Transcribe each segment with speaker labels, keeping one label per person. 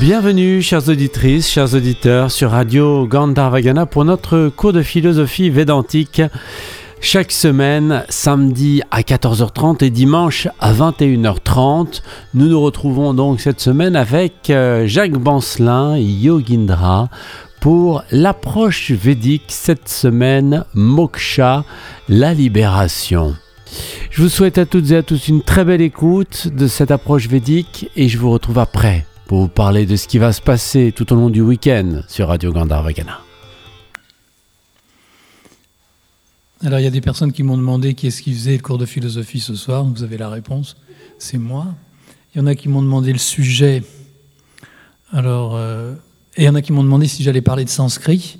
Speaker 1: Bienvenue, chères auditrices, chers auditeurs, sur Radio Gandharvagana pour notre cours de philosophie védantique. Chaque semaine, samedi à 14h30 et dimanche à 21h30, nous nous retrouvons donc cette semaine avec euh, Jacques Bancelin et Yogindra pour l'approche védique cette semaine, Moksha, la libération. Je vous souhaite à toutes et à tous une très belle écoute de cette approche védique et je vous retrouve après pour vous parler de ce qui va se passer tout au long du week-end sur Radio Gandharvagana.
Speaker 2: Alors il y a des personnes qui m'ont demandé qui est-ce qui faisait le cours de philosophie ce soir, vous avez la réponse, c'est moi. Il y en a qui m'ont demandé le sujet. Alors, euh, et il y en a qui m'ont demandé si j'allais parler de sanskrit.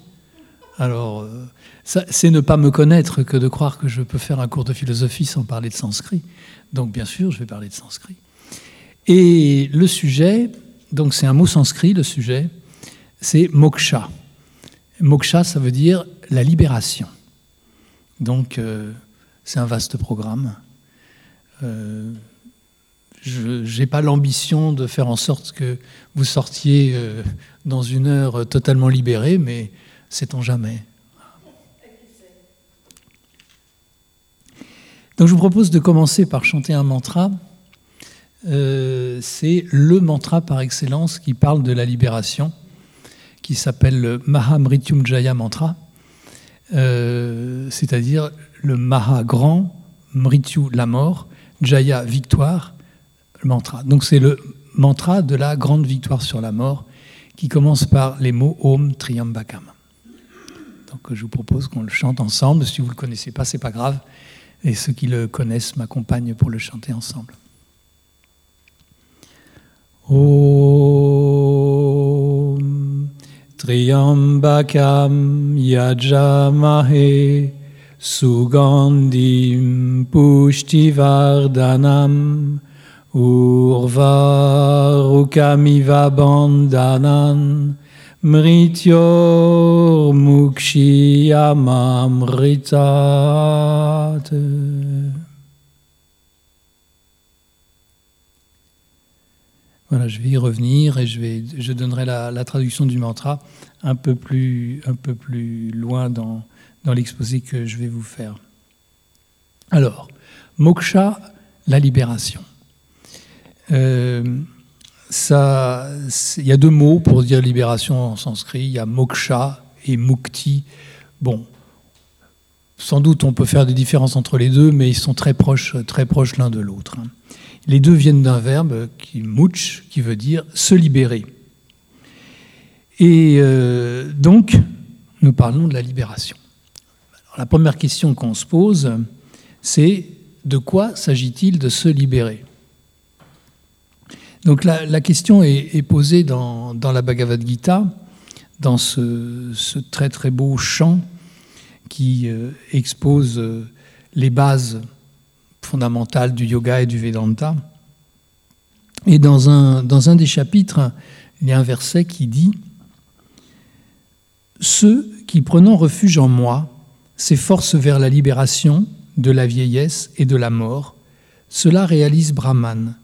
Speaker 2: Alors, euh, c'est ne pas me connaître que de croire que je peux faire un cours de philosophie sans parler de sanskrit. Donc bien sûr, je vais parler de sanskrit. Et le sujet, donc c'est un mot sanskrit, le sujet, c'est moksha. Moksha, ça veut dire la libération. Donc euh, c'est un vaste programme. Euh, je n'ai pas l'ambition de faire en sorte que vous sortiez euh, dans une heure totalement libéré, mais sait-on jamais. Donc je vous propose de commencer par chanter un mantra c'est le mantra par excellence qui parle de la libération, qui s'appelle le Mahamrityunjaya Mantra, euh, c'est-à-dire le Maha grand, Mrityu la mort, Jaya victoire, le mantra. Donc c'est le mantra de la grande victoire sur la mort qui commence par les mots Om Triambakam. Donc je vous propose qu'on le chante ensemble. Si vous ne le connaissez pas, c'est pas grave. Et ceux qui le connaissent m'accompagnent pour le chanter ensemble. Om. Triambakam Yajamahe Sugandhim Pushtivardhanam Urvarukamiva Bandhanan Mrityor Mukshiyamamritate Voilà, je vais y revenir et je, vais, je donnerai la, traduction du mantra un peu plus, un peu plus loin dans, dans l'exposé que je vais vous faire. Alors, moksha, la libération. Euh, il y a deux mots pour dire libération en sanskrit. Il y a moksha et mukti. Bon, sans doute on peut faire des différences entre les deux, mais ils sont très proches, très proches l'un de l'autre. Les deux viennent d'un verbe qui mouch, qui veut dire se libérer. Et euh, donc, nous parlons de la libération. la première question qu'on se pose, c'est de quoi s'agit-il de se libérer? Donc la, question est, posée dans, la Bhagavad Gita, dans ce, très très beau chant qui euh, expose euh, les bases fondamentale du yoga et du Vedanta. Et dans un, dans un des chapitres, il y a un verset qui dit Ceux qui, prenant refuge en moi, s'efforcent vers la libération de la vieillesse et de la mort, cela réalise Brahman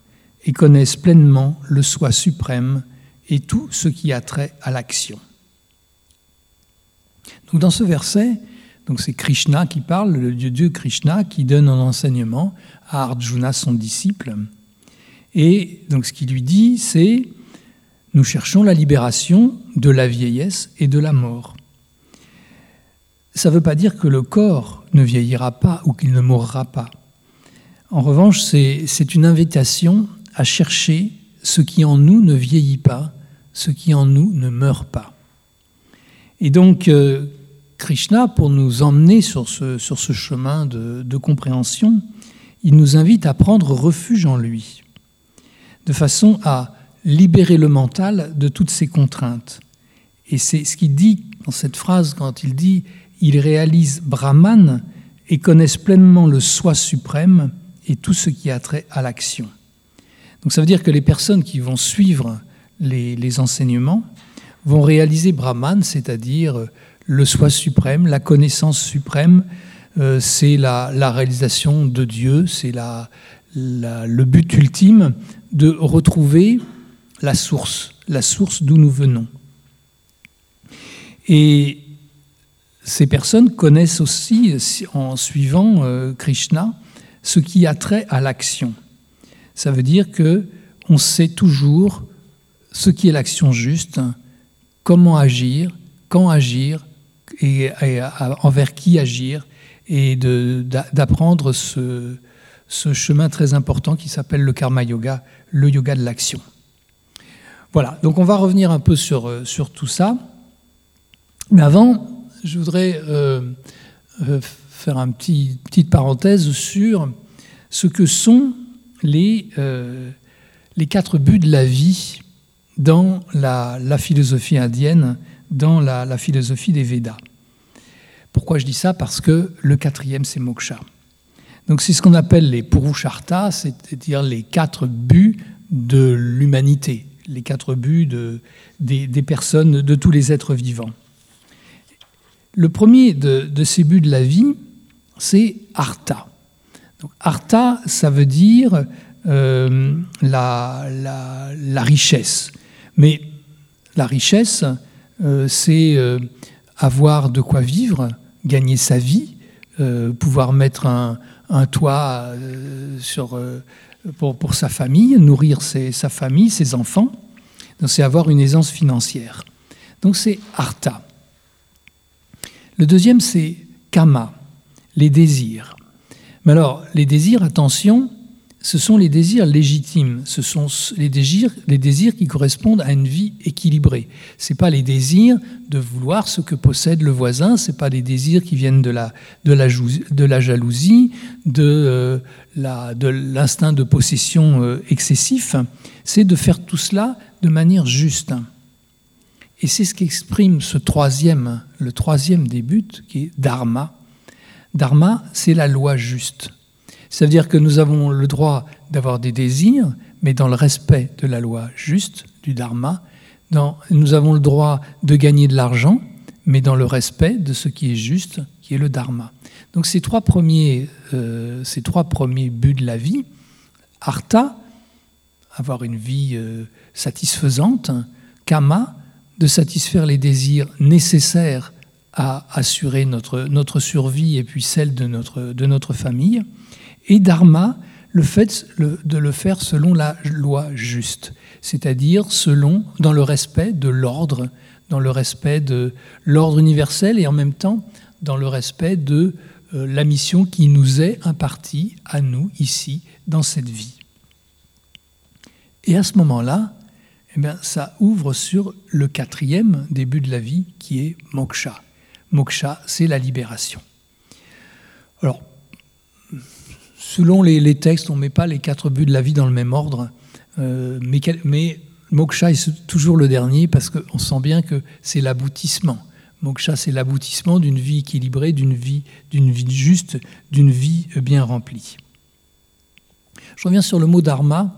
Speaker 2: et connaissent pleinement le soi suprême et tout ce qui a trait à l'action. Donc dans ce verset, donc c'est Krishna qui parle, le dieu Krishna, qui donne un enseignement à Arjuna, son disciple. Et donc ce qu'il lui dit, c'est nous cherchons la libération de la vieillesse et de la mort. Ça ne veut pas dire que le corps ne vieillira pas ou qu'il ne mourra pas. En revanche, c'est une invitation à chercher ce qui en nous ne vieillit pas, ce qui en nous ne meurt pas. Et donc, euh, Krishna, pour nous emmener sur ce, sur ce chemin de, compréhension, il nous invite à prendre refuge en lui, de façon à libérer le mental de toutes ses contraintes. Et c'est ce qu'il dit dans cette phrase quand il dit Il réalise Brahman et connaissent pleinement le soi suprême et tout ce qui a trait à l'action. Donc ça veut dire que les personnes qui vont suivre les, les enseignements vont réaliser Brahman, c'est-à-dire le soi suprême, la connaissance suprême, euh, c'est la, réalisation de Dieu, c'est le but ultime de retrouver la source, la source d'où nous venons. Et ces personnes connaissent aussi, en suivant euh, Krishna, ce qui a trait à l'action. Ça veut dire que on sait toujours ce qui est l'action juste, comment agir, quand agir et, envers qui agir, et d'apprendre ce, chemin très important qui s'appelle le karma yoga, le yoga de l'action. Voilà, donc on va revenir un peu sur, euh, tout ça. Mais avant, je voudrais euh, euh, faire une petit, petite parenthèse sur ce que sont les quatre buts de la vie dans la, philosophie indienne, dans la, philosophie des Védas. Pourquoi je dis ça? Parce que le quatrième, c'est moksha. Donc c'est ce qu'on appelle les purusharthas, c'est-à-dire les quatre buts de l'humanité, les quatre buts de, des, personnes, de tous les êtres vivants. Le premier de, ces buts de la vie, c'est artha. Donc, artha, ça veut dire euh, la, richesse. Mais la richesse, c'est euh, avoir de quoi vivre, gagner sa vie, pouvoir mettre un, toit pour, sa famille, nourrir sa famille, ses enfants. Donc c'est avoir une aisance financière. Donc c'est artha. Le deuxième, c'est kama, les désirs. Mais alors, les désirs, attention, ce sont les désirs légitimes, ce sont les désirs, les désirs qui correspondent à une vie équilibrée. Ce pas les désirs de vouloir ce que possède le voisin, ce pas les désirs qui viennent de la, de la, de jalousie, de, euh, de l'instinct de possession euh, excessif, c'est de faire tout cela de manière juste. Et c'est ce qu'exprime ce troisième, le troisième des buts, qui est dharma. Dharma, c'est la loi juste. Ça veut dire que nous avons le droit d'avoir des désirs, mais dans le respect de la loi juste, du dharma. nous avons le droit de gagner de l'argent, mais dans le respect de ce qui est juste, qui est le dharma. Donc ces trois premiers, euh, ces trois premiers buts de la vie, artha, avoir une vie euh, satisfaisante, kama, de satisfaire les désirs nécessaires à assurer notre, notre survie et puis celle de notre, de notre famille, et dharma, le fait de le faire selon la loi juste, c'est-à-dire selon, dans le respect de l'ordre, dans le respect de l'ordre universel et en même temps dans le respect de euh, la mission qui nous est impartie à nous ici, dans cette vie. Et à ce moment-là, eh bien, ça ouvre sur le quatrième début de la vie qui est moksha. Moksha, c'est la libération. Alors, selon les, textes, on ne met pas les quatre buts de la vie dans le même ordre, euh, mais, moksha est toujours le dernier parce qu'on sent bien que c'est l'aboutissement. Moksha, c'est l'aboutissement d'une vie équilibrée, d'une vie, d'une vie juste, d'une vie bien remplie. Je reviens sur le mot dharma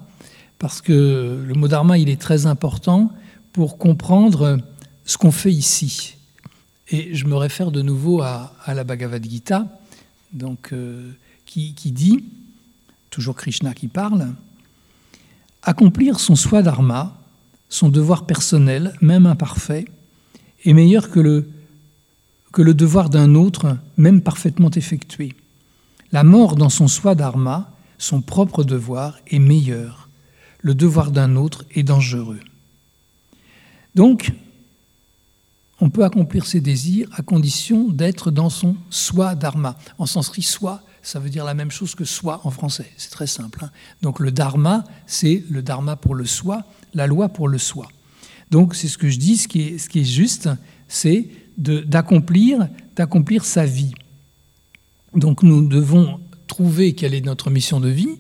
Speaker 2: parce que le mot dharma, il est très important pour comprendre ce qu'on fait ici. Et je me réfère de nouveau à, la Bhagavad Gita, donc, euh, qui, dit, toujours Krishna qui parle, accomplir son swadharma, son devoir personnel, même imparfait, est meilleur que le, que le devoir d'un autre, même parfaitement effectué. La mort dans son swadharma, son propre devoir, est meilleur le devoir d'un autre est dangereux. Donc, on peut accomplir ses désirs à condition d'être dans son soi dharma. En sanskrit, soi, ça veut dire la même chose que soi en français. C'est très simple. Hein. Donc le dharma, c'est le dharma pour le soi, la loi pour le soi. Donc c'est ce que je dis, ce qui est, juste, c'est d'accomplir, d'accomplir sa vie. Donc nous devons trouver quelle est notre mission de vie.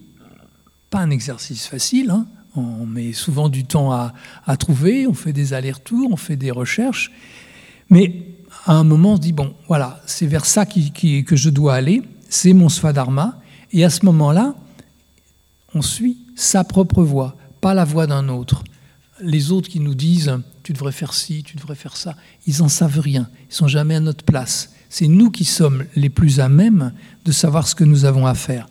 Speaker 2: Pas un exercice facile, hein on met souvent du temps à, trouver, on fait des allers-retours, on fait des recherches, mais à un moment on se dit, bon, voilà, c'est vers ça que je dois aller, c'est mon Svadharma, et à ce moment-là, on suit sa propre voie, pas la voie d'un autre. Les autres qui nous disent, tu devrais faire ci, tu devrais faire ça, ils n'en savent rien, ils sont jamais à notre place. C'est nous qui sommes les plus à même de savoir ce que nous avons à faire.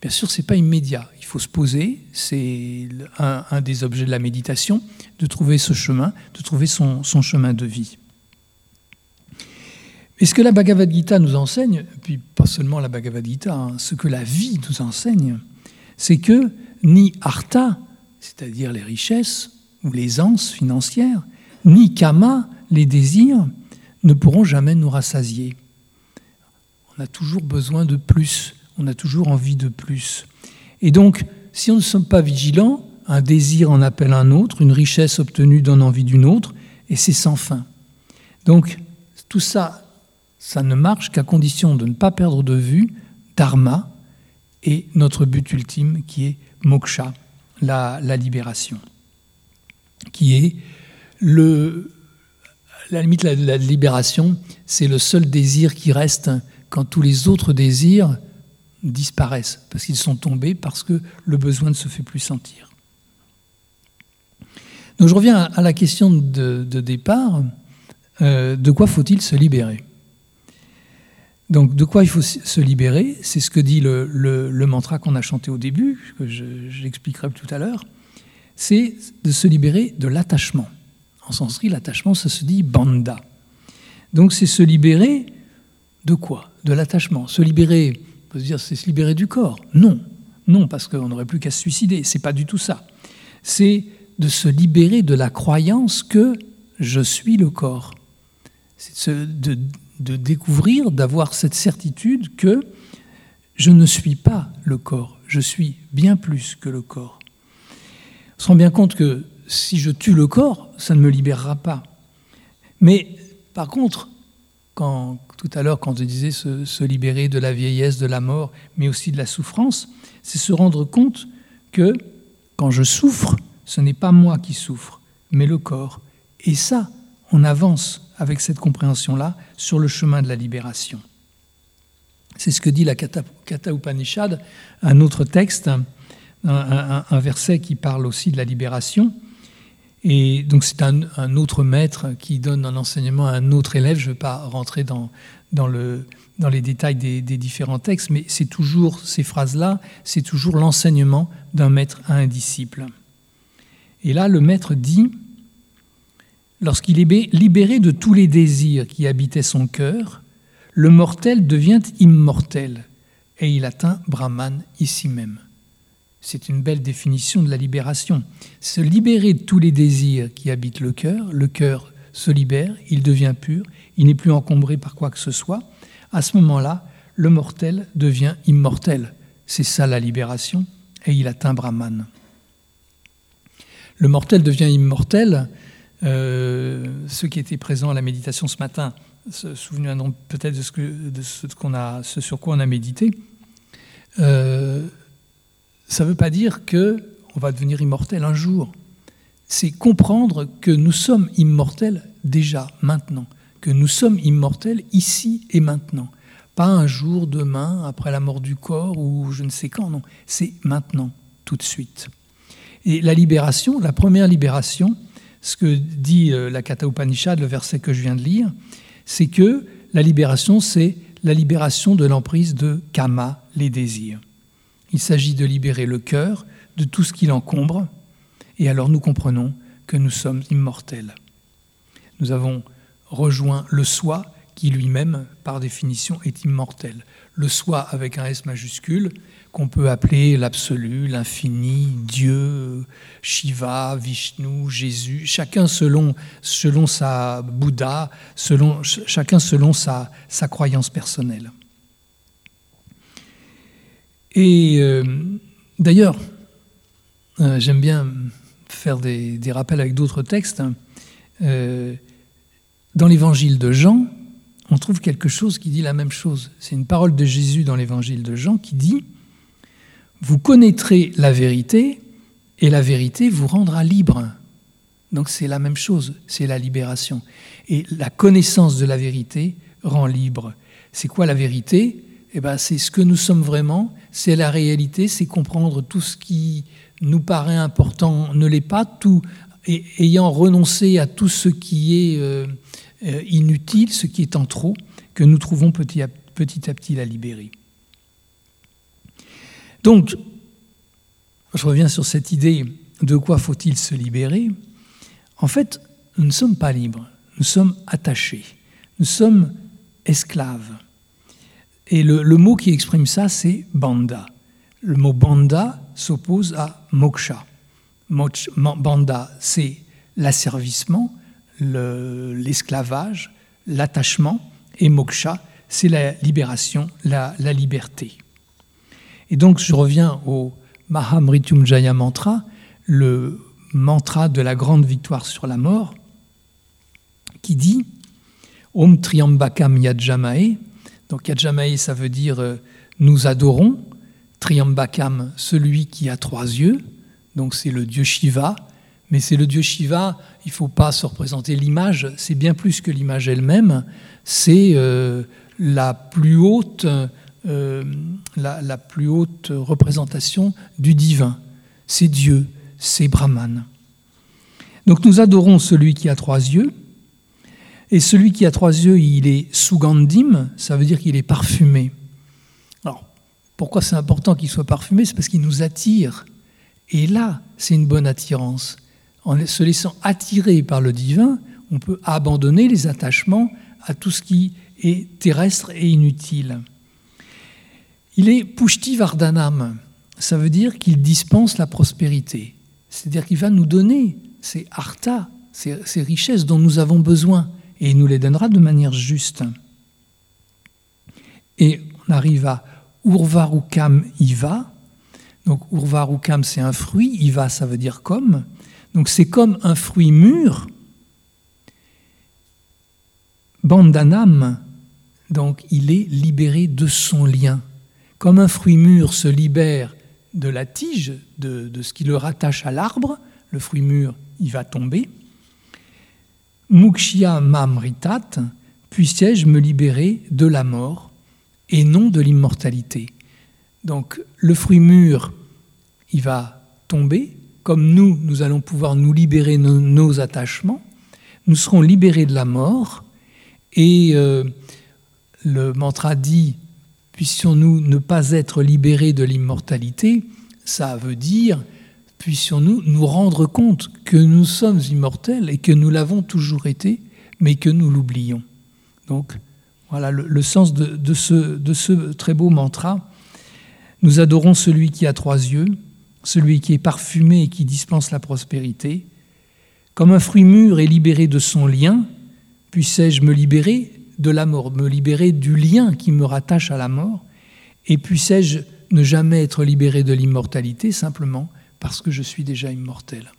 Speaker 2: Bien sûr, ce n'est pas immédiat. Il faut se poser. C'est un, des objets de la méditation, de trouver ce chemin, de trouver son, chemin de vie. Et ce que la Bhagavad Gita nous enseigne, puis pas seulement la Bhagavad Gita, hein, ce que la vie nous enseigne, c'est que ni artha, c'est-à-dire les richesses ou l'aisance financière, ni kama, les désirs, ne pourront jamais nous rassasier. On a toujours besoin de plus, on a toujours envie de plus. Et donc, si on ne sommes pas vigilants, un désir en appelle un autre, une richesse obtenue donne envie d'une autre, et c'est sans fin. Donc, tout ça, ça ne marche qu'à condition de ne pas perdre de vue Dharma et notre but ultime qui est moksha, la, libération, qui est le, la limite, la, la libération, c'est le seul désir qui reste quand tous les autres désirs disparaissent, parce qu'ils sont tombés, parce que le besoin ne se fait plus sentir. Donc je reviens à la question de, départ, euh, de quoi faut-il se libérer? Donc de quoi il faut se libérer? C'est ce que dit le, mantra qu'on a chanté au début, que j'expliquerai tout à l'heure, c'est de se libérer de l'attachement. En sanskrit, l'attachement, ça se dit banda. Donc c'est se libérer de quoi? De l'attachement. Se libérer, on peut se dire, c'est se libérer du corps. Non, non, parce qu'on n'aurait plus qu'à se suicider. C'est pas du tout ça. C'est de se libérer de la croyance que je suis le corps. C'est découvrir, d'avoir cette certitude que je ne suis pas le corps, je suis bien plus que le corps. On se rend bien compte que si je tue le corps, ça ne me libérera pas. Mais par contre, quand, tout à l'heure, quand je disais se, libérer de la vieillesse, de la mort, mais aussi de la souffrance, c'est se rendre compte que quand je souffre, ce n'est pas moi qui souffre, mais le corps. Et ça, on avance avec cette compréhension-là sur le chemin de la libération. C'est ce que dit la Kata, Upanishad, un autre texte, un, verset qui parle aussi de la libération. Et donc c'est un, autre maître qui donne un enseignement à un autre élève. Je ne vais pas rentrer dans, dans, le, dans les détails des, différents textes, mais c'est toujours ces phrases-là, c'est toujours l'enseignement d'un maître à un disciple. Et là, le maître dit, lorsqu'il est libéré de tous les désirs qui habitaient son cœur, le mortel devient immortel et il atteint Brahman ici même. C'est une belle définition de la libération. Se libérer de tous les désirs qui habitent le cœur, le cœur se libère, il devient pur, il n'est plus encombré par quoi que ce soit. À ce moment-là, le mortel devient immortel. C'est ça la libération, et il atteint Brahman. Le mortel devient immortel. Euh, ceux qui étaient présents à la méditation ce matin se souviendront peut-être de, ce, sur quoi on a médité. Euh, ça ne veut pas dire que on va devenir immortel un jour. C'est comprendre que nous sommes immortels déjà, maintenant, que nous sommes immortels ici et maintenant. Pas un jour, demain, après la mort du corps ou je ne sais quand, non. C'est maintenant, tout de suite. Et la libération, la première libération, ce que dit euh, la Kata Upanishad, le verset que je viens de lire, c'est que la libération, c'est la libération de l'emprise de kama, les désirs. Il s'agit de libérer le cœur de tout ce qui l'encombre, et alors nous comprenons que nous sommes immortels. Nous avons rejoint le soi qui lui-même, par définition, est immortel. Le soi avec un S majuscule, qu'on peut appeler l'absolu, l'infini, Dieu, Shiva, Vishnu, Jésus, chacun selon, sa Bouddha, selon, chacun selon sa, croyance personnelle. Et euh, d'ailleurs, euh, j'aime bien faire des, rappels avec d'autres textes. Euh, dans l'évangile de Jean, on trouve quelque chose qui dit la même chose. C'est une parole de Jésus dans l'évangile de Jean qui dit Vous connaîtrez la vérité et la vérité vous rendra libre. Donc c'est la même chose, c'est la libération. Et la connaissance de la vérité rend libre. C'est quoi la vérité? Eh ben, c'est ce que nous sommes vraiment, c'est la réalité, c'est comprendre tout ce qui nous paraît important ne l'est pas, tout, et, ayant renoncé à tout ce qui est euh, euh, inutile, ce qui est en trop, que nous trouvons petit à petit, la libérer. Donc, je reviens sur cette idée de quoi faut-il se libérer? En fait, nous ne sommes pas libres, nous sommes attachés, nous sommes esclaves. Et le, mot qui exprime ça, c'est banda. Le mot banda s'oppose à moksha. banda, c'est l'asservissement, l'esclavage, l'attachement, et moksha, c'est la libération, la, liberté. Et donc, je reviens au Mahamrityunjaya Mantra, le mantra de la grande victoire sur la mort, qui dit Om Triambakam Yajamae. Donc, Yajamae, ça veut dire euh, nous adorons. Triambakam, celui qui a trois yeux. Donc, c'est le dieu Shiva. Mais c'est le dieu Shiva, il ne faut pas se représenter l'image, c'est bien plus que l'image elle-même, c'est euh, la, plus haute, euh, la, plus haute représentation du divin. C'est Dieu, c'est Brahman. Donc nous adorons celui qui a trois yeux, et celui qui a trois yeux, il est Sugandim, ça veut dire qu'il est parfumé. Alors, pourquoi c'est important qu'il soit parfumé? C'est parce qu'il nous attire. Et là, c'est une bonne attirance en se laissant attirer par le divin, on peut abandonner les attachements à tout ce qui est terrestre et inutile. Il est Pushti Vardhanam, ça veut dire qu'il dispense la prospérité, c'est-à-dire qu'il va nous donner ces arthas, ces, ces, richesses dont nous avons besoin, et il nous les donnera de manière juste. Et on arrive à Urvarukam Iva, donc Urvarukam c'est un fruit, Iva ça veut dire comme, donc c'est comme un fruit mûr. Bandanam, donc il est libéré de son lien. Comme un fruit mûr se libère de la tige, de, ce qui le rattache à l'arbre, le fruit mûr, il va tomber. Mukshya mamritat, puissais-je me libérer de la mort et non de l'immortalité? Donc le fruit mûr, il va tomber, comme nous, nous allons pouvoir nous libérer de nos, attachements, nous serons libérés de la mort, et euh, le mantra dit, puissions-nous ne pas être libérés de l'immortalité, ça veut dire, puissions-nous nous rendre compte que nous sommes immortels et que nous l'avons toujours été, mais que nous l'oublions. Donc, voilà le, sens de, ce, de ce très beau mantra. Nous adorons celui qui a trois yeux, celui qui est parfumé et qui dispense la prospérité. Comme un fruit mûr est libéré de son lien, puissais-je me libérer de la mort, me libérer du lien qui me rattache à la mort, et puissais-je ne jamais être libéré de l'immortalité simplement parce que je suis déjà immortel.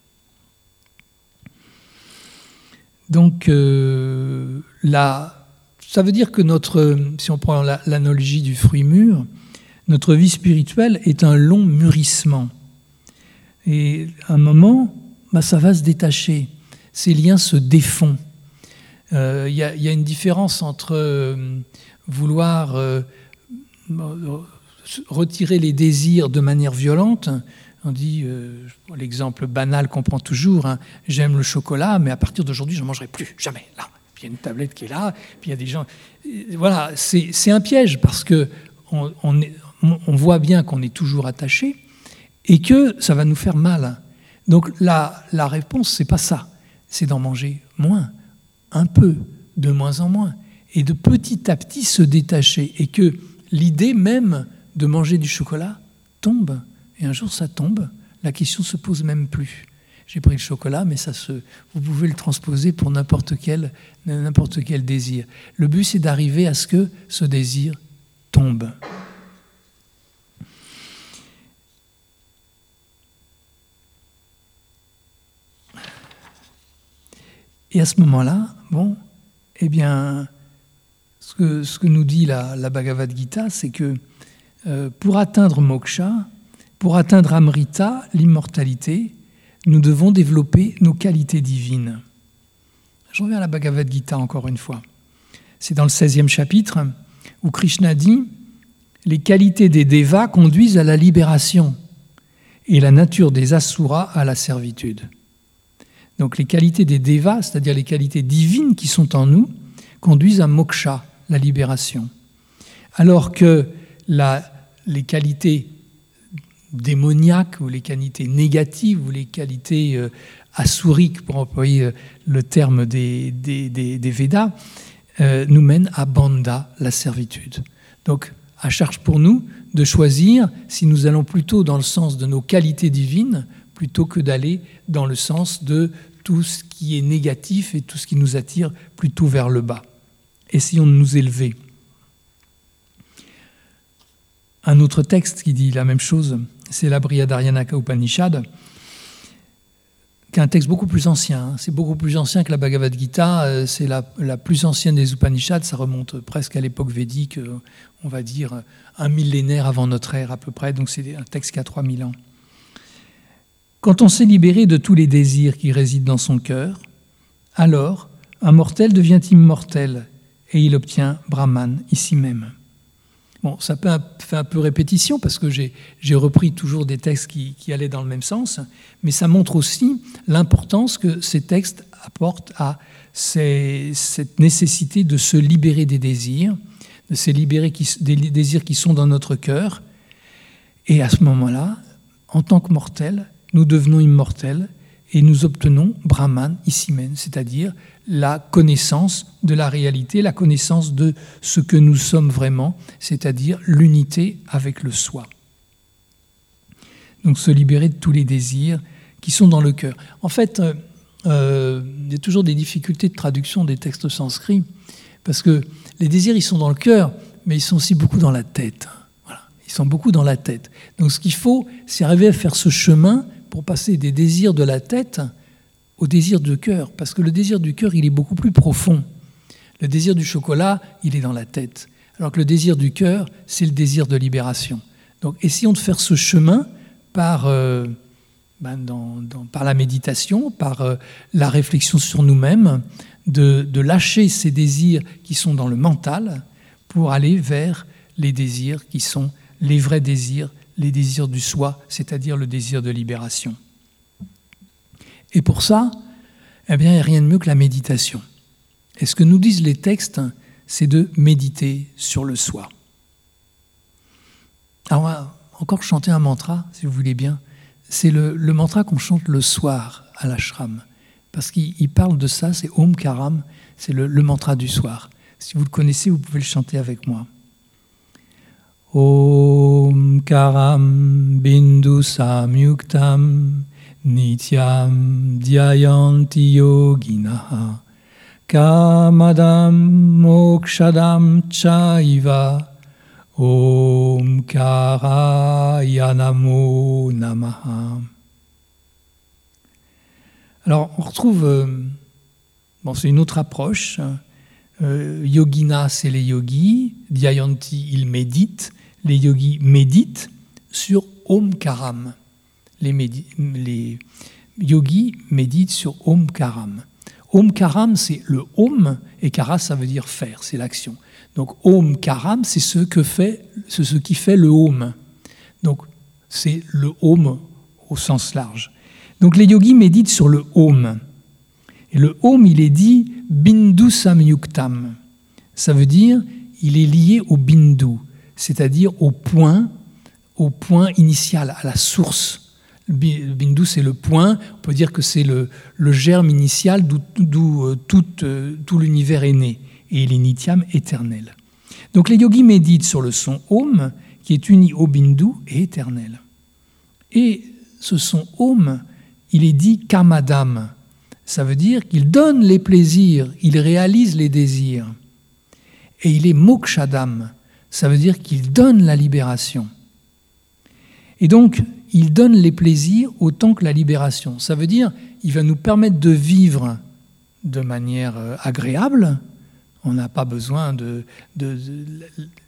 Speaker 2: Donc euh, là, ça veut dire que notre, si on prend l'analogie du fruit mûr, notre vie spirituelle est un long mûrissement. Et à un moment, bah, ça va se détacher. Ces liens se défont. Il euh, y, a une différence entre euh, vouloir euh, retirer les désirs de manière violente. On dit, l'exemple banal qu'on prend toujours, hein, j'aime le chocolat, mais à partir d'aujourd'hui, je ne mangerai plus, jamais. Là, il y a une tablette qui est là, puis il y a des gens. Voilà, c'est un piège parce que on voit bien qu'on est toujours attaché, et que ça va nous faire mal. Donc la, la réponse, c'est pas ça, c'est d'en manger moins, un peu, de moins en moins, et de petit à petit se détacher, et que l'idée même de manger du chocolat tombe, et un jour ça tombe, la question se pose même plus. J'ai pris le chocolat, mais ça se, vous pouvez le transposer pour n'importe quel, n'importe quel désir. Le but, c'est d'arriver à ce que ce désir tombe. Et à ce moment-là, bon, eh bien, ce que, nous dit la, la Bhagavad Gita, c'est que euh, pour atteindre moksha, pour atteindre amrita, l'immortalité, nous devons développer nos qualités divines. Je reviens à la Bhagavad Gita encore une fois. C'est dans le 16e chapitre où Krishna dit Les qualités des devas conduisent à la libération et la nature des asuras à la servitude. Donc les qualités des devas, c'est-à-dire les qualités divines qui sont en nous, conduisent à moksha, la libération. Alors que les qualités démoniaques ou les qualités négatives ou les qualités euh, pour employer le terme des, des, Védas, nous mènent à banda, la servitude. Donc, à charge pour nous de choisir si nous allons plutôt dans le sens de nos qualités divines plutôt que d'aller dans le sens de tout ce qui est négatif et tout ce qui nous attire plutôt vers le bas. Essayons de nous élever. Un autre texte qui dit la même chose, c'est la Brihadaryanaka Upanishad, qui est un texte beaucoup plus ancien. Hein. C'est beaucoup plus ancien que la Bhagavad Gita. Euh, c'est la, la, plus ancienne des Upanishads. Ça remonte presque à l'époque védique, euh, on va dire un millénaire avant notre ère à peu près. Donc c'est un texte qui a 3000 ans. Quand on s'est libéré de tous les désirs qui résident dans son cœur, alors un mortel devient immortel et il obtient Brahman ici même. Bon, ça faire un peu répétition parce que j'ai repris toujours des textes qui, allaient dans le même sens, mais ça montre aussi l'importance que ces textes apportent à cette nécessité de se libérer des désirs, de se libérer des désirs qui sont dans notre cœur. Et à ce moment-là, en tant que mortel, nous devenons immortels et nous obtenons Brahman même, c'est-à-dire la connaissance de la réalité, la connaissance de ce que nous sommes vraiment, c'est-à-dire l'unité avec le soi. Donc se libérer de tous les désirs qui sont dans le cœur. En fait, euh, euh, il y a toujours des difficultés de traduction des textes sanscrits, parce que les désirs, ils sont dans le cœur, mais ils sont aussi beaucoup dans la tête. Voilà. Ils sont beaucoup dans la tête. Donc ce qu'il faut, c'est arriver à faire ce chemin pour passer des désirs de la tête au désir du cœur, parce que le désir du cœur, il est beaucoup plus profond. Le désir du chocolat, il est dans la tête, alors que le désir du cœur, c'est le désir de libération. Donc essayons de faire ce chemin par, euh, ben, par la méditation, par euh, la réflexion sur nous-mêmes, de lâcher ces désirs qui sont dans le mental pour aller vers les désirs qui sont les vrais désirs les désirs du soi, c'est-à-dire le désir de libération. Et pour ça, eh bien, il n'y a rien de mieux que la méditation. Et ce que nous disent les textes, c'est de méditer sur le soi. Alors, on encore chanter un mantra, si vous voulez bien. C'est le, mantra qu'on chante le soir à l'ashram. Parce qu'il parle de ça, c'est Om Karam, c'est le mantra du soir. Si vous le connaissez, vous pouvez le chanter avec moi. Om Karam Bindu Samyuktam Nityam Dhyayanti Yoginaha Kamadam Mokshadam Chaiva Om Karayanamo Namaha. Alors, on retrouve. Euh, bon, c'est une autre approche. Euh, yogina, c'est les yogis. Dhyayanti, ils méditent les yogis méditent sur Om Karam. Les, yogis méditent sur Om Karam. Om Karam, c'est le Om, et Kara, ça veut dire faire, c'est l'action. Donc Om Karam, c'est ce, qui fait le Om. Donc c'est le Om au sens large. Donc les yogis méditent sur le Om. Et le Om, il est dit Bindu Samyuktam. Ça veut dire, il est lié au Bindu c'est-à-dire au point, au point initial, à la source. Le bindu, c'est le point, on peut dire que c'est le, germe initial d'où euh, tout, euh, tout l'univers est né, et il est nityam éternel. Donc les yogis méditent sur le son Om, qui est uni au bindu et éternel. Et ce son Om, il est dit kamadam. Ça veut dire qu'il donne les plaisirs, il réalise les désirs. Et il est mokshadam, ça veut dire qu'il donne la libération. Et donc, il donne les plaisirs autant que la libération. Ça veut dire il va nous permettre de vivre de manière euh, agréable. On n'a pas besoin de,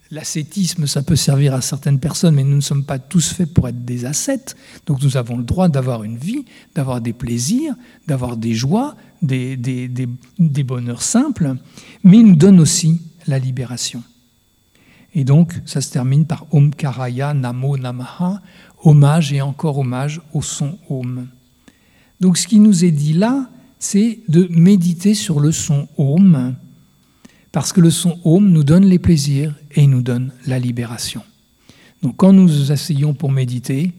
Speaker 2: L'ascétisme, ça peut servir à certaines personnes, mais nous ne sommes pas tous faits pour être des ascètes. Donc nous avons le droit d'avoir une vie, d'avoir des plaisirs, d'avoir des joies, des, des bonheurs simples, mais il nous donne aussi la libération. Et donc, ça se termine par Om Karaya Namo Namaha, hommage et encore hommage au son Om. Donc, ce qui nous est dit là, c'est de méditer sur le son Om, parce que le son Om nous donne les plaisirs et nous donne la libération. Donc, quand nous nous asseyons pour méditer,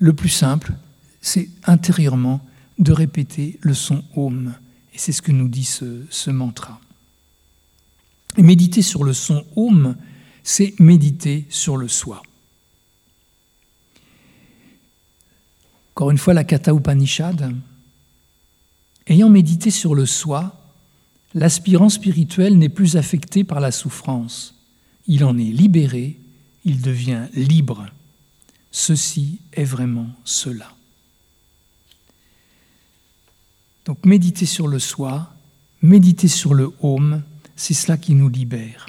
Speaker 2: le plus simple, c'est intérieurement de répéter le son Om. Et c'est ce que nous dit ce, mantra. Méditer sur le son Om, c'est méditer sur le soi. Encore une fois, la Kata Upanishad. Ayant médité sur le soi, l'aspirant spirituel n'est plus affecté par la souffrance. Il en est libéré, il devient libre. Ceci est vraiment cela. Donc méditer sur le soi, méditer sur le home, c'est cela qui nous libère.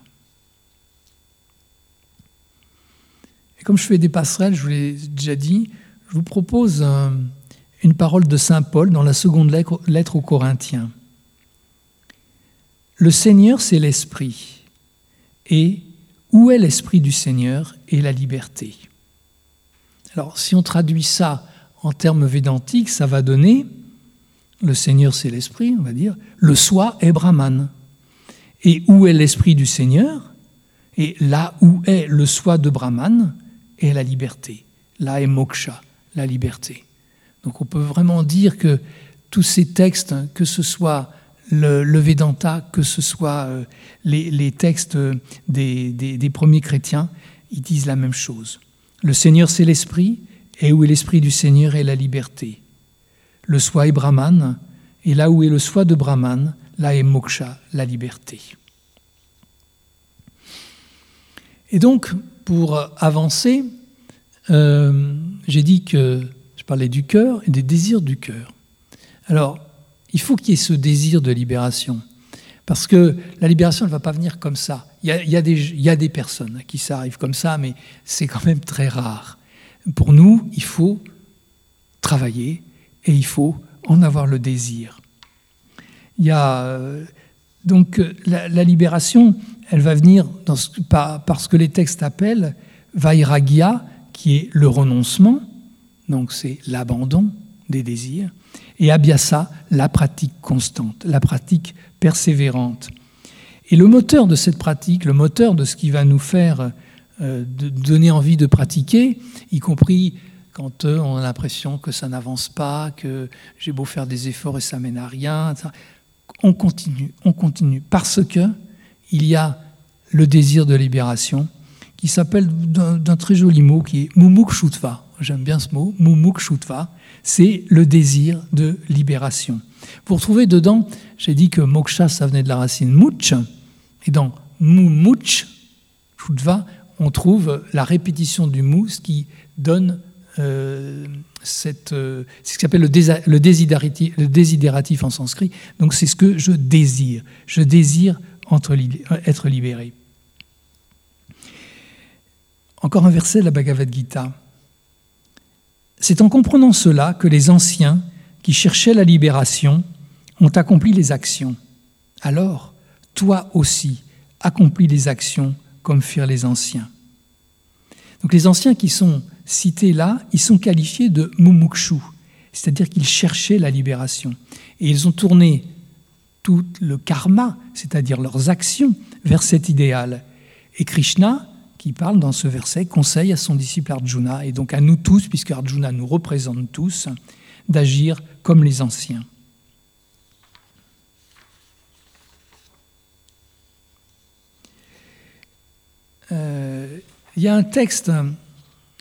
Speaker 2: Et comme je fais des passerelles, je vous l'ai déjà dit, je vous propose une parole de Saint Paul dans la seconde lettre aux Corinthiens. Le Seigneur, c'est l'Esprit. Et où est l'Esprit du Seigneur et la liberté? Alors, si on traduit ça en termes védantiques, ça va donner le Seigneur, c'est l'Esprit, on va dire. Le soi est Brahman. Et où est l'Esprit du Seigneur? Et là où est le soi de Brahman est la liberté. Là est moksha, la liberté. Donc on peut vraiment dire que tous ces textes, que ce soit le, Vedanta, que ce soit euh, les, textes des, des, premiers chrétiens, ils disent la même chose. Le Seigneur, c'est l'Esprit, et où est l'Esprit du Seigneur est la liberté. Le soi est Brahman, et là où est le soi de Brahman, là est moksha, la liberté. Et donc, pour avancer, euh, j'ai dit que je parlais du cœur et des désirs du cœur. Alors, il faut qu'il y ait ce désir de libération. Parce que la libération ne va pas venir comme ça. Il y a, des, personnes qui ça comme ça, mais c'est quand même très rare. Pour nous, il faut travailler et il faut en avoir le désir. Il y a euh, donc la, libération, elle va venir par, ce que les textes appellent vairagya, qui est le renoncement, donc c'est l'abandon des désirs, et abhyasa, la pratique constante, la pratique persévérante. Et le moteur de cette pratique, le moteur de ce qui va nous faire euh, donner envie de pratiquer, y compris quand euh, on a l'impression que ça n'avance pas, que j'ai beau faire des efforts et ça mène à rien. On continue, on continue, parce que il y a le désir de libération qui s'appelle d'un très joli mot qui est mumukshutva. J'aime bien ce mot, mumukshutva. C'est le désir de libération. Pour trouver dedans, j'ai dit que moksha, ça venait de la racine much, et dans mumuch, on trouve la répétition du mou, ce qui donne euh, cette, euh, ce qui s'appelle le, désidératif, en sanskrit. Donc c'est ce que je désire. Je désire entre, être libéré. Encore un verset de la Bhagavad Gita. C'est en comprenant cela que les anciens qui cherchaient la libération ont accompli les actions. Alors, toi aussi, accomplis les actions comme firent les anciens. Donc les anciens qui sont cités là, ils sont qualifiés de mumukshu, c'est-à-dire qu'ils cherchaient la libération. Et ils ont tourné tout le karma, c'est-à-dire leurs actions, vers cet idéal. Et Krishna, qui parle dans ce verset, conseille à son disciple Arjuna, et donc à nous tous, puisque Arjuna nous représente tous, d'agir comme les anciens. Euh, il y a un texte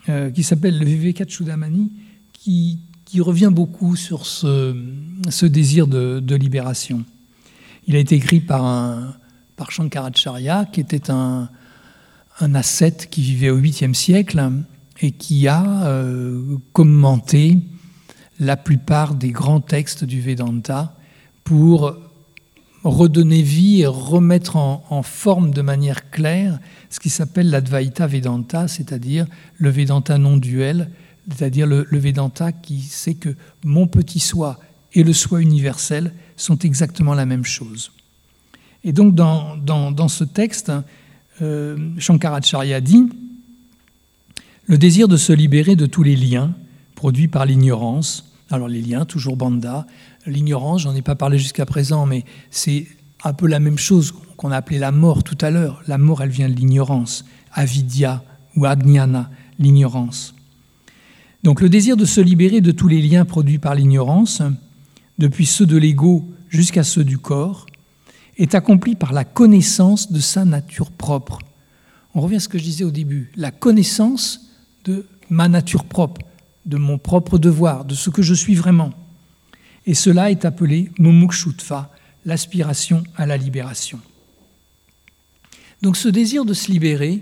Speaker 2: euh, qui s'appelle le Vivekachudamani, qui, qui revient beaucoup sur ce, ce désir de, de, libération. Il a été écrit par, un, par Shankaracharya, qui était un, un ascète qui vivait au 8e siècle et qui a euh, commenté la plupart des grands textes du Vedanta pour redonner vie et remettre en, forme de manière claire ce qui s'appelle l'Advaita Vedanta, c'est-à-dire le Vedanta non duel, c'est-à-dire le, Vedanta qui sait que mon petit soi et le soi universel sont exactement la même chose. Et donc dans, dans, ce texte, euh, Shankaracharya dit le désir de se libérer de tous les liens produits par l'ignorance, alors les liens, toujours banda, l'ignorance, j'en ai pas parlé jusqu'à présent, mais c'est un peu la même chose qu'on a appelé la mort tout à l'heure. La mort, elle vient de l'ignorance, avidya ou agnana, l'ignorance. Donc le désir de se libérer de tous les liens produits par l'ignorance, depuis ceux de l'ego jusqu'à ceux du corps, est accompli par la connaissance de sa nature propre. On revient à ce que je disais au début, la connaissance de ma nature propre, de mon propre devoir, de ce que je suis vraiment. Et cela est appelé mumukshutva, l'aspiration à la libération. Donc ce désir de se libérer,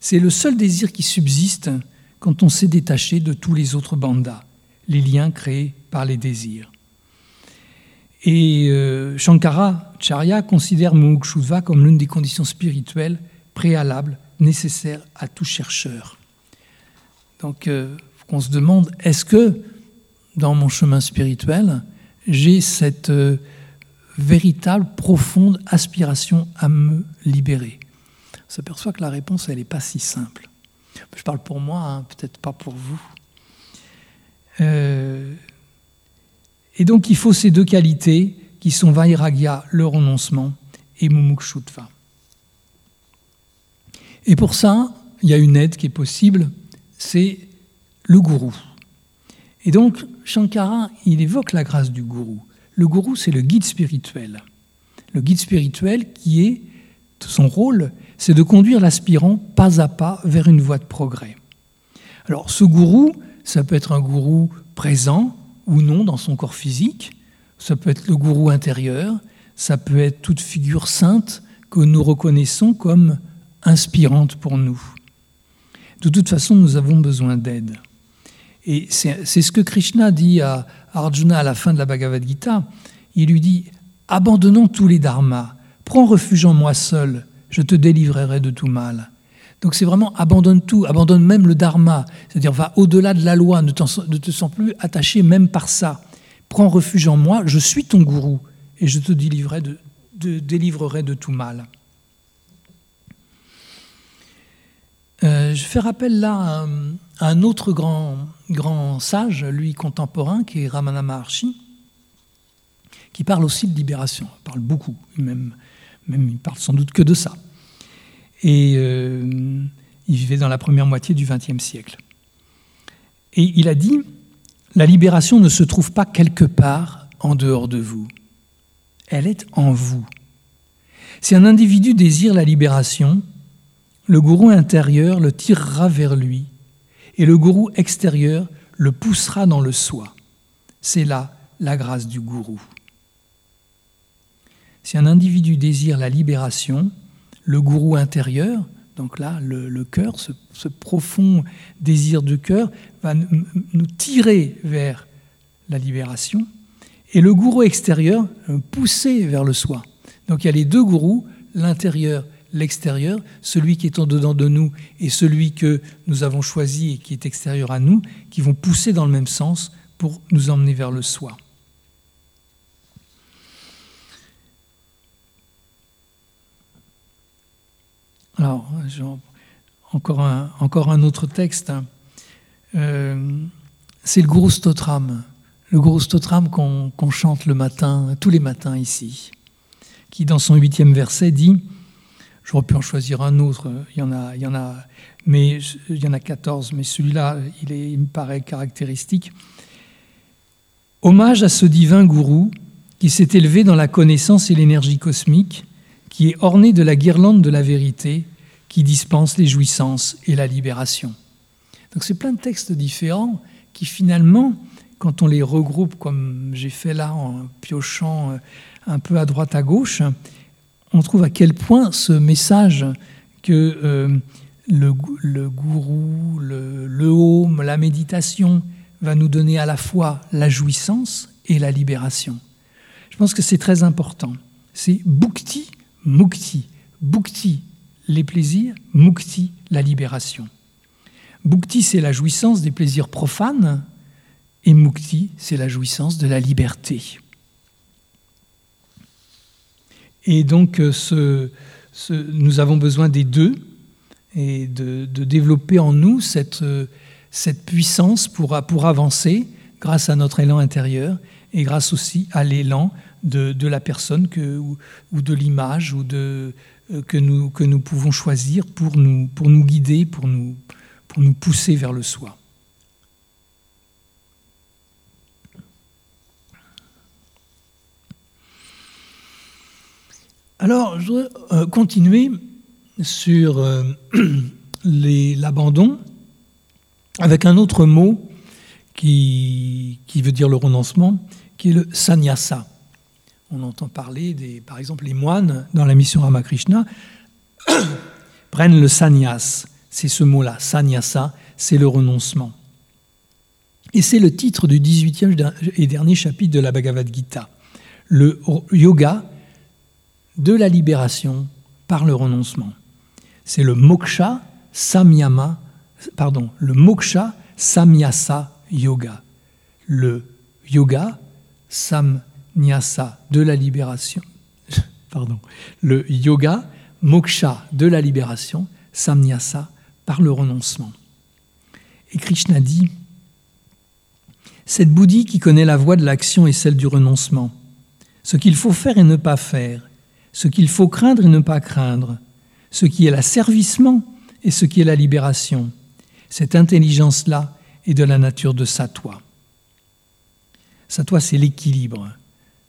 Speaker 2: c'est le seul désir qui subsiste quand on s'est détaché de tous les autres bandas, les liens créés par les désirs. Et euh, Shankara Charya considère Mumukshutva comme l'une des conditions spirituelles préalables nécessaires à tout chercheur. Donc, euh, on se demande, est-ce que dans mon chemin spirituel, j'ai cette euh, véritable, profonde aspiration à me libérer On s'aperçoit que la réponse, elle n'est pas si simple. Je parle pour moi, hein, peut-être pas pour vous. Euh, et donc il faut ces deux qualités qui sont Vairagya, le renoncement, et Mumukshutva. Et pour ça, il y a une aide qui est possible, c'est le gourou. Et donc Shankara, il évoque la grâce du gourou. Le gourou, c'est le guide spirituel. Le guide spirituel qui est, son rôle, c'est de conduire l'aspirant pas à pas vers une voie de progrès. Alors ce gourou, ça peut être un gourou présent, ou non dans son corps physique. Ça peut être le gourou intérieur, ça peut être toute figure sainte que nous reconnaissons comme inspirante pour nous. De toute façon, nous avons besoin d'aide. Et c'est ce que Krishna dit à Arjuna à la fin de la Bhagavad Gita. Il lui dit Abandonnons tous les dharmas, prends refuge en moi seul, je te délivrerai de tout mal. Donc c'est vraiment abandonne tout, abandonne même le dharma, c'est-à-dire va au-delà de la loi, ne, te sens plus attaché même par ça. Prends refuge en moi, je suis ton gourou et je te délivrerai de, tout mal. Euh, je fais rappel là à, un autre grand, sage, lui contemporain, qui est Ramana Maharshi, qui parle aussi de libération. Parle beaucoup, même, même il parle sans doute que de ça. Et euh, il vivait dans la première moitié du XXe siècle. Et il a dit, la libération ne se trouve pas quelque part en dehors de vous. Elle est en vous. Si un individu désire la libération, le gourou intérieur le tirera vers lui et le gourou extérieur le poussera dans le soi. C'est là la grâce du gourou. Si un individu désire la libération, le gourou intérieur, donc là, le, cœur, ce, profond désir du cœur, va nous tirer vers la libération, et le gourou extérieur, pousser vers le soi. Donc il y a les deux gourous, l'intérieur, l'extérieur, celui qui est en dedans de nous et celui que nous avons choisi et qui est extérieur à nous, qui vont pousser dans le même sens pour nous emmener vers le soi. Alors, encore un, autre texte. Euh, c'est le Guru Stotram, le Guru Stotram qu'on chante le matin, tous les matins ici, qui dans son huitième verset dit, j'aurais pu en choisir un autre, il y en a, il y en a, mais il y en a 14, mais celui-là, il, il me paraît caractéristique. Hommage à ce divin gourou qui s'est élevé dans la connaissance et l'énergie cosmique qui est orné de la guirlande de la vérité, qui dispense les jouissances et la libération. Donc c'est plein de textes différents qui finalement, quand on les regroupe comme j'ai fait là en piochant euh, un peu à droite à gauche, on trouve à quel point ce message que euh, le, gourou, le, home, la méditation va nous donner à la fois la jouissance et la libération. Je pense que c'est très important. C'est bhukti mukti. Bhukti, les plaisirs, mukti, la libération. Bhukti, c'est la jouissance des plaisirs profanes, et mukti, c'est la jouissance de la liberté. Et donc, euh, nous avons besoin des deux, et de, développer en nous cette, euh, cette puissance pour, pour avancer grâce à notre élan intérieur et grâce aussi à l'élan de, la personne que, ou, de l'image ou de, euh, que, nous, que nous pouvons choisir pour nous, pour nous guider, pour nous, pour nous pousser vers le soi. Alors, je voudrais euh, continuer sur euh, l'abandon avec un autre mot qui, qui, veut dire le renoncement, qui est le sannyasa. On entend parler des, par exemple, les moines dans la mission Ramakrishna prennent le sannyas. C'est ce mot-là, sannyasa, c'est le renoncement. Et c'est le titre du 18e et dernier chapitre de la Bhagavad Gita. Le yoga de la libération par le renoncement. C'est le moksha samyama, pardon, le moksha samyasa yoga. Le yoga samyasa de la libération. Pardon. Le yoga moksha de la libération, samyasa par le renoncement. Et Krishna dit Cette bouddhie qui connaît la voie de l'action et celle du renoncement, ce qu'il faut faire et ne pas faire, ce qu'il faut craindre et ne pas craindre, ce qui est l'asservissement et ce qui est la libération. Cette intelligence-là est de la nature de Satwa. Satwa, c'est l'équilibre.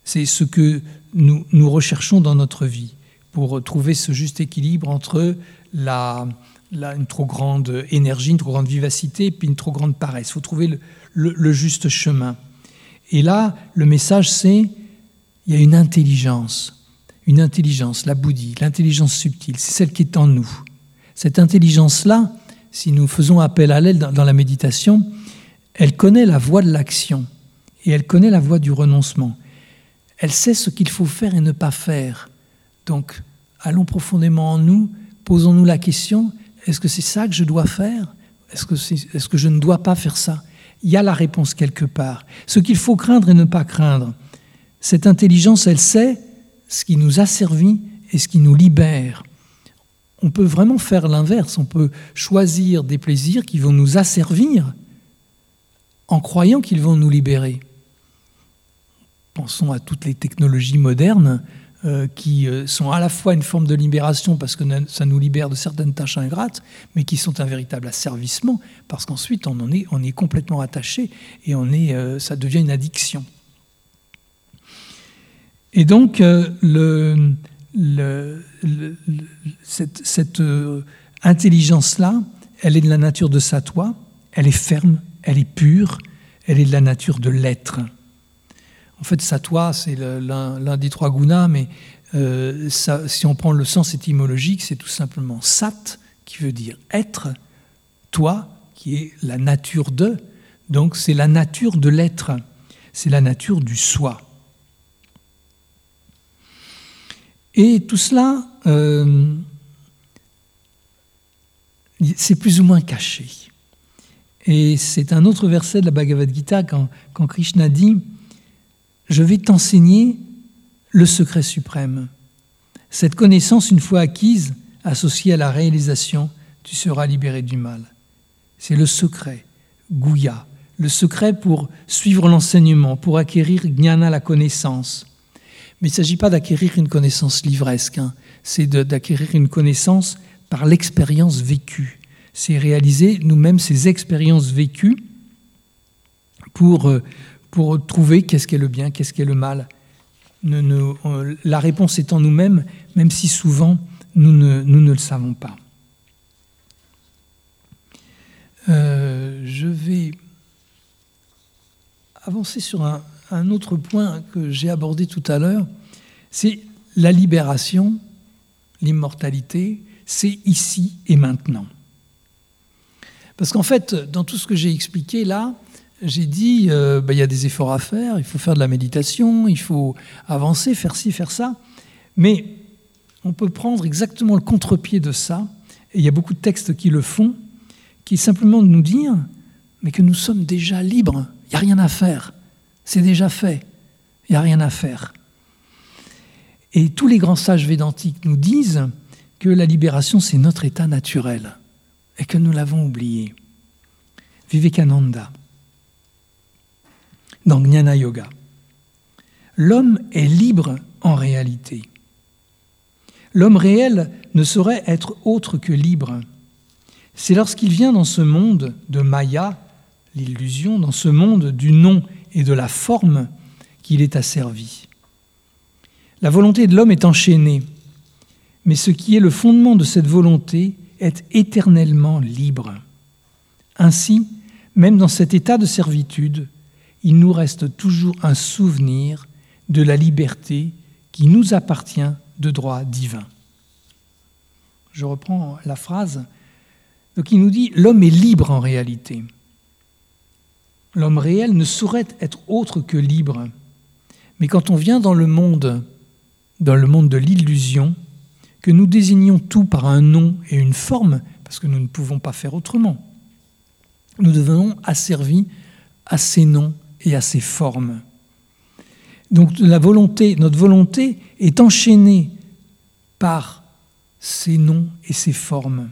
Speaker 2: C'est ce que nous, recherchons dans notre vie pour trouver ce juste équilibre entre une trop grande énergie, une trop grande vivacité et puis une trop grande paresse. Il faut trouver le juste chemin. Et là, le message, c'est il y a une intelligence une intelligence, la bouddhie, l'intelligence subtile, c'est celle qui est en nous. Cette intelligence-là, si nous faisons appel à elle dans la méditation, elle connaît la voie de l'action et elle connaît la voie du renoncement. Elle sait ce qu'il faut faire et ne pas faire. Donc, allons profondément en nous, posons-nous la question, est-ce que c'est ça que je dois faire? Est-ce que, que je ne dois pas faire ça? Il y a la réponse quelque part. Ce qu'il faut craindre et ne pas craindre. Cette intelligence, elle sait ce qui nous a servi et ce qui nous libère. On peut vraiment faire l'inverse, on peut choisir des plaisirs qui vont nous asservir en croyant qu'ils vont nous libérer. Pensons à toutes les technologies modernes euh, qui euh, sont à la fois une forme de libération parce que ça nous libère de certaines tâches ingrates, mais qui sont un véritable asservissement parce qu'ensuite on est, complètement attaché et on euh, ça devient une addiction. Et donc, euh, cette, euh, intelligence-là, elle est de la nature de Satwa, elle est ferme, elle est pure, elle est de la nature de l'être. En fait, Satwa, c'est l'un des trois gunas, mais euh, si on prend le sens étymologique, c'est tout simplement Sat, qui veut dire être, toi, qui est la nature de. Donc, c'est la nature de l'être, c'est la nature du soi. Et tout cela, euh, c'est plus ou moins caché. Et c'est un autre verset de la Bhagavad Gita quand, Krishna dit Je vais t'enseigner le secret suprême. Cette connaissance, une fois acquise, associée à la réalisation, tu seras libéré du mal. C'est le secret, Guya, le secret pour suivre l'enseignement, pour acquérir Jnana, la connaissance. Mais il ne s'agit pas d'acquérir une connaissance livresque, hein. c'est d'acquérir une connaissance par l'expérience vécue. C'est réaliser nous-mêmes ces expériences vécues pour, euh, pour trouver qu'est-ce qu'est le bien, qu'est-ce qu'est le mal. la réponse est en nous-mêmes, même si souvent nous ne, nous ne le savons pas. Euh, je vais avancer sur un, un autre point que j'ai abordé tout à l'heure, c'est la libération, l'immortalité, c'est ici et maintenant. Parce qu'en fait, dans tout ce que j'ai expliqué là, j'ai dit, euh, bah, il y a des efforts à faire, il faut faire de la méditation, il faut avancer, faire ci, faire ça. Mais on peut prendre exactement le contre-pied de ça, et il y a beaucoup de textes qui le font, qui est simplement de nous dire, mais que nous sommes déjà libres, il n'y a rien à faire. C'est déjà fait. Il n'y a rien à faire. Et tous les grands sages védantiques nous disent que la libération, c'est notre état naturel et que nous l'avons oublié. Vivekananda, dans Jnana Yoga. L'homme est libre en réalité. L'homme réel ne saurait être autre que libre. C'est lorsqu'il vient dans ce monde de Maya, l'illusion, dans ce monde du nom et de la forme qu'il est asservi. La volonté de l'homme est enchaînée mais ce qui est le fondement de cette volonté est éternellement libre. Ainsi, même dans cet état de servitude, il nous reste toujours un souvenir de la liberté qui nous appartient de droit divin. Je reprends la phrase. Donc il nous dit, l'homme est libre en réalité. L'homme réel ne saurait être autre que libre. Mais quand on vient dans le monde, dans le monde de l'illusion, que nous désignons tout par un nom et une forme, parce que nous ne pouvons pas faire autrement, nous devenons asservis à ces noms et à ces formes. Donc notre volonté est enchaînée par ces noms et ces formes.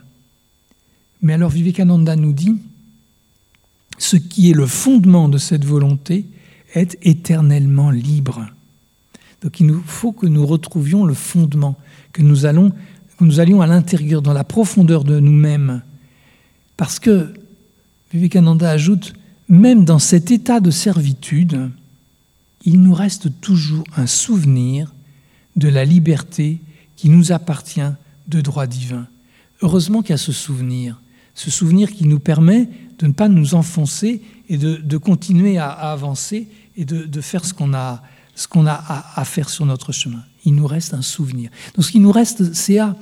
Speaker 2: Mais alors Vivekananda nous dit, ce qui est le fondement de cette volonté est éternellement libre. Donc il nous faut que nous retrouvions le fondement, que nous, allons, que nous allions à l'intérieur, dans la profondeur de nous-mêmes. Parce que, Vivekananda ajoute, même dans cet état de servitude, il nous reste toujours un souvenir de la liberté qui nous appartient de droit divin. Heureusement qu'il y a ce souvenir, ce souvenir qui nous permet de ne pas nous enfoncer et de, continuer à, à, et de, faire ce qu'on a, à, faire sur notre chemin. Il nous reste un souvenir. Donc ce qui nous reste, c'est à,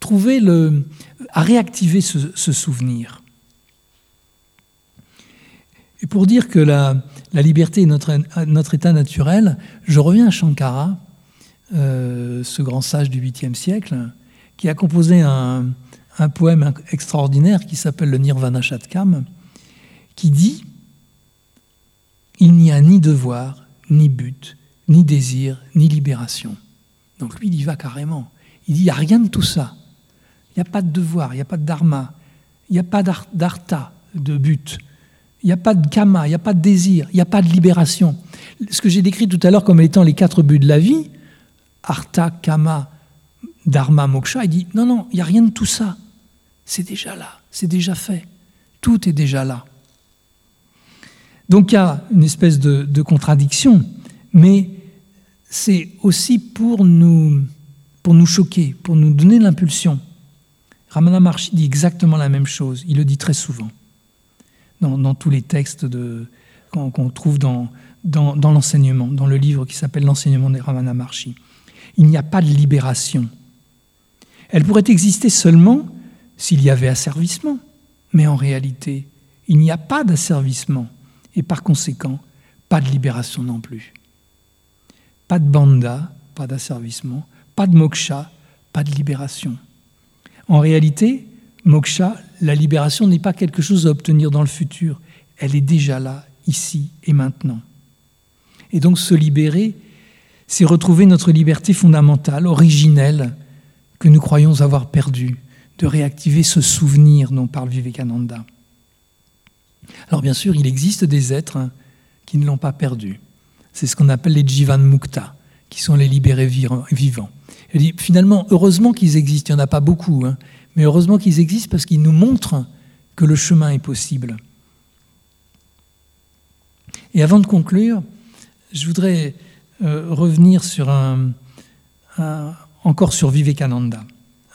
Speaker 2: trouver à réactiver ce, souvenir. Et pour dire que la, liberté est notre, notre, état naturel, je reviens à Shankara, euh, ce grand sage du 8e siècle, qui a composé un, un poème extraordinaire qui s'appelle le Nirvana Shatkam, qui dit il n'y a ni devoir, ni but, ni désir, ni libération. Donc lui, il y va carrément. Il dit, il n'y a rien de tout ça. Il n'y a pas de devoir, il n'y a pas de dharma, il n'y a pas d'artha, de but. Il n'y a pas de kama, il n'y a pas de désir, il n'y a pas de libération. Ce que j'ai décrit tout à l'heure comme étant les quatre buts de la vie, artha, kama, dharma, moksha, il dit, non, non, il n'y a rien de tout ça. C'est déjà là, c'est déjà fait. Tout est déjà là. Donc il y a une espèce de, contradiction, mais c'est aussi pour nous, pour nous choquer, pour nous donner l'impulsion. Ramana Maharshi dit exactement la même chose, il le dit très souvent, dans, tous les textes qu'on trouve dans, l'enseignement, dans le livre qui s'appelle L'enseignement des Ramana Maharshi. Il n'y a pas de libération. Elle pourrait exister seulement s'il y avait asservissement, mais en réalité, il n'y a pas d'asservissement et par conséquent, pas de libération non plus. Pas de banda, pas d'asservissement, pas de moksha, pas de libération. En réalité, moksha, la libération n'est pas quelque chose à obtenir dans le futur, elle est déjà là, ici et maintenant. Et donc se libérer, c'est retrouver notre liberté fondamentale, originelle, que nous croyons avoir perdue, de réactiver ce souvenir dont parle Vivekananda. Alors bien sûr, il existe des êtres qui ne l'ont pas perdu. C'est ce qu'on appelle les Jivan Mukta, qui sont les libérés vivants. finalement, heureusement qu'ils existent, il n'y en a pas beaucoup, hein, mais heureusement qu'ils existent parce qu'ils nous montrent que le chemin est possible. Et avant de conclure, je voudrais euh, revenir sur encore sur Vivekananda,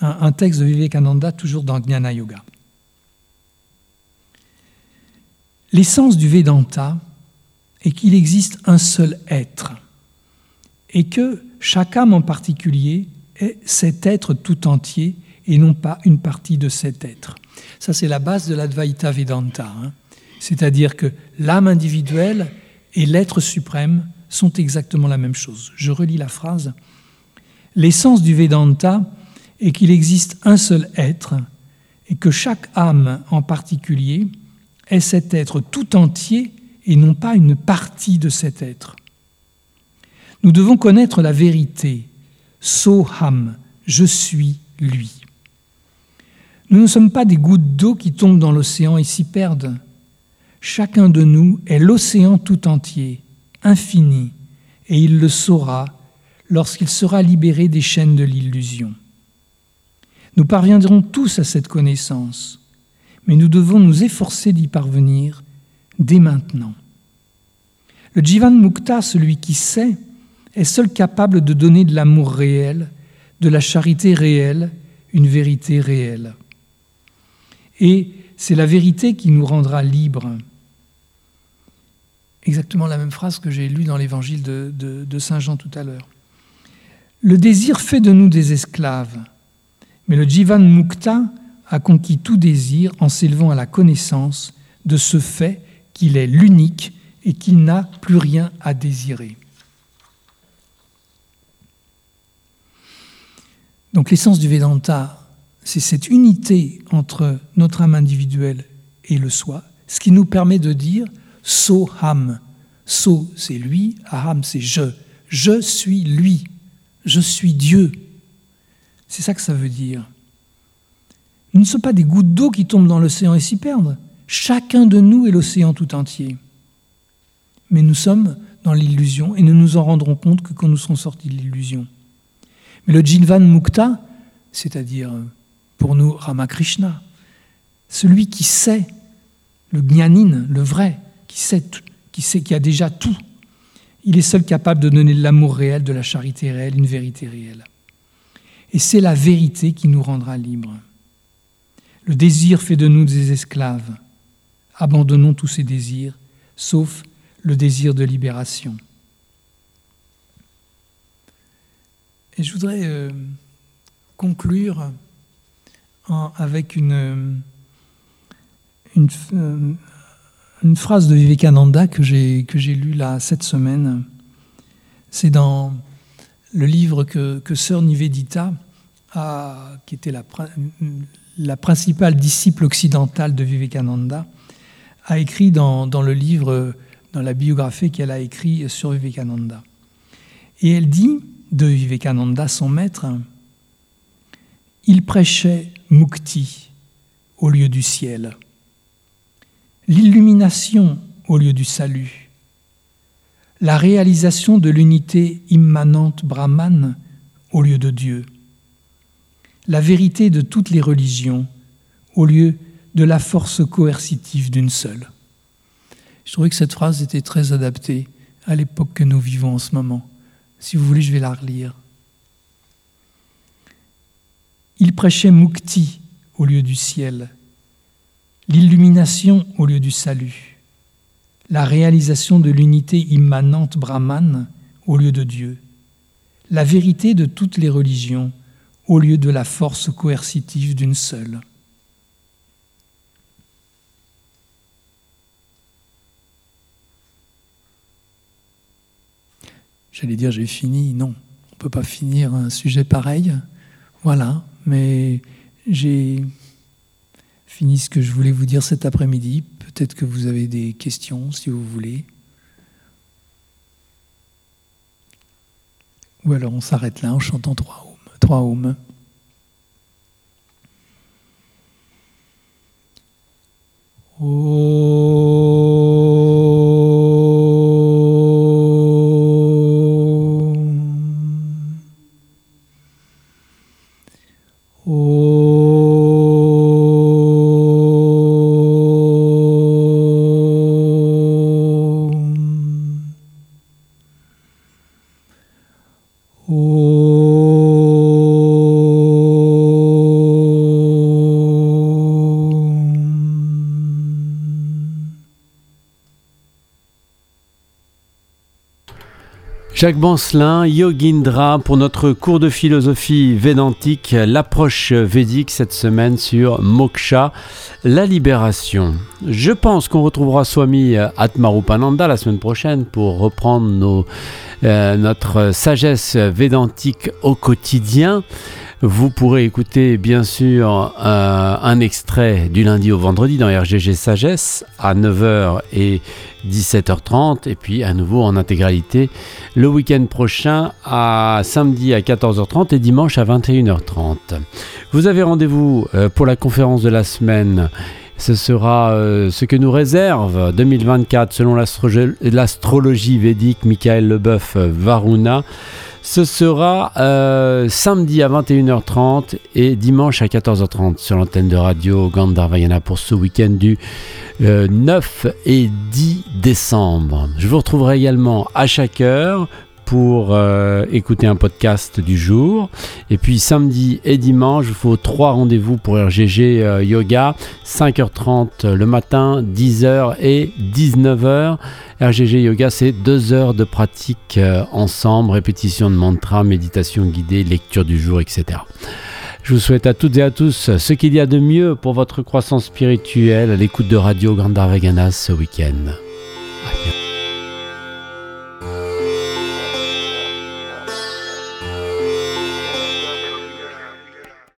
Speaker 2: un, texte de Vivekananda toujours dans Jnana Yoga. L'essence du Vedanta est qu'il existe un seul être et que chaque âme en particulier est cet être tout entier et non pas une partie de cet être. Ça, c'est la base de l'Advaita Vedanta. Hein. C'est-à-dire que l'âme individuelle et l'être suprême sont exactement la même chose. Je relis la phrase. L'essence du Vedanta est qu'il existe un seul être et que chaque âme en particulier est cet être tout entier et non pas une partie de cet être. Nous devons connaître la vérité. Soham, je suis lui. Nous ne sommes pas des gouttes d'eau qui tombent dans l'océan et s'y perdent. Chacun de nous est l'océan tout entier, infini, et il le saura lorsqu'il sera libéré des chaînes de l'illusion. Nous parviendrons tous à cette connaissance mais nous devons nous efforcer d'y parvenir dès maintenant. Le Jivan Mukta, celui qui sait, est seul capable de donner de l'amour réel, de la charité réelle, une vérité réelle. Et c'est la vérité qui nous rendra libres. Exactement la même phrase que j'ai lue dans l'évangile de, Saint Jean tout à l'heure. Le désir fait de nous des esclaves, mais le Jivan Mukta a conquis tout désir en s'élevant à la connaissance de ce fait qu'il est l'unique et qu'il n'a plus rien à désirer. Donc l'essence du Vedanta, c'est cette unité entre notre âme individuelle et le soi, ce qui nous permet de dire Soham. So, c'est lui, Aham, c'est je. Je suis lui. Je suis Dieu. C'est ça que ça veut dire. Nous ne sommes pas des gouttes d'eau qui tombent dans l'océan et s'y perdent. Chacun de nous est l'océan tout entier. Mais nous sommes dans l'illusion et nous nous en rendrons compte que quand nous serons sortis de l'illusion. Mais le Jinvan Mukta, c'est-à-dire pour nous Ramakrishna, celui qui sait, le Gnanin, le vrai, qui sait, qui sait qui a déjà tout, il est seul capable de donner de l'amour réel, de la charité réelle, une vérité réelle. Et c'est la vérité qui nous rendra libres. Le désir fait de nous des esclaves. Abandonnons tous ces désirs, sauf le désir de libération. Et je voudrais euh, conclure avec euh, une, phrase de Vivekananda que j'ai, que lue là cette semaine. C'est dans le livre que, que Sœur Nivedita, qui était la, principale disciple occidentale de Vivekananda, a écrit dans, dans le livre, dans la biographie qu'elle a écrit sur Vivekananda. Et elle dit de Vivekananda, son maître, il prêchait mukti au lieu du ciel, l'illumination au lieu du salut, la réalisation de l'unité immanente Brahman au lieu de Dieu, la vérité de toutes les religions au lieu de la force coercitive d'une seule. Je trouvais que cette phrase était très adaptée à l'époque que nous vivons en ce moment. Si vous voulez, je vais la relire. Il prêchait Mukti au lieu du ciel, l'illumination au lieu du salut, la réalisation de l'unité immanente Brahman au lieu de Dieu, la vérité de toutes les religions au lieu de la force coercitive d'une seule. J'allais dire j'ai fini, non, on ne peut pas finir un sujet pareil. Voilà, mais j'ai fini ce que je voulais vous dire cet après-midi. Peut-être que vous avez des questions si vous voulez. Ou alors on s'arrête là en chantant trois ohms. Trois
Speaker 1: Jacques Bancelin, Yogindra, pour notre cours de philosophie védantique, l'approche védique cette semaine sur Moksha, la libération. Je pense qu'on retrouvera Swami Atmarupananda la semaine prochaine pour reprendre euh, notre sagesse védantique au quotidien. Vous pourrez écouter bien sûr euh, un extrait du lundi au vendredi dans RGG Sagesse à 9h et 17h30 et puis à nouveau en intégralité le week-end prochain à samedi à 14h30 et dimanche à 21h30. Vous avez rendez-vous euh, pour la conférence de la semaine. Ce sera euh, ce que nous réserve 2024 selon l'astrologie védique Michael Leboeuf Varuna. Ce sera euh, samedi à 21h30 et dimanche à 14h30 sur l'antenne de radio Gandharvayana pour ce week-end du 9 euh, et 10 décembre. Je vous retrouverai également à chaque heure pour euh, écouter un podcast du jour. Et puis samedi et dimanche, il faut trois rendez-vous pour RGG euh, Yoga, 5h30 le matin, 10h et 19h. RGG Yoga, c'est deux heures de pratique euh, ensemble, répétition de mantra, méditation guidée, lecture du jour, etc. Je vous souhaite à toutes et à tous ce qu'il y a de mieux pour votre croissance spirituelle à l'écoute de Radio Vegana ce week-end.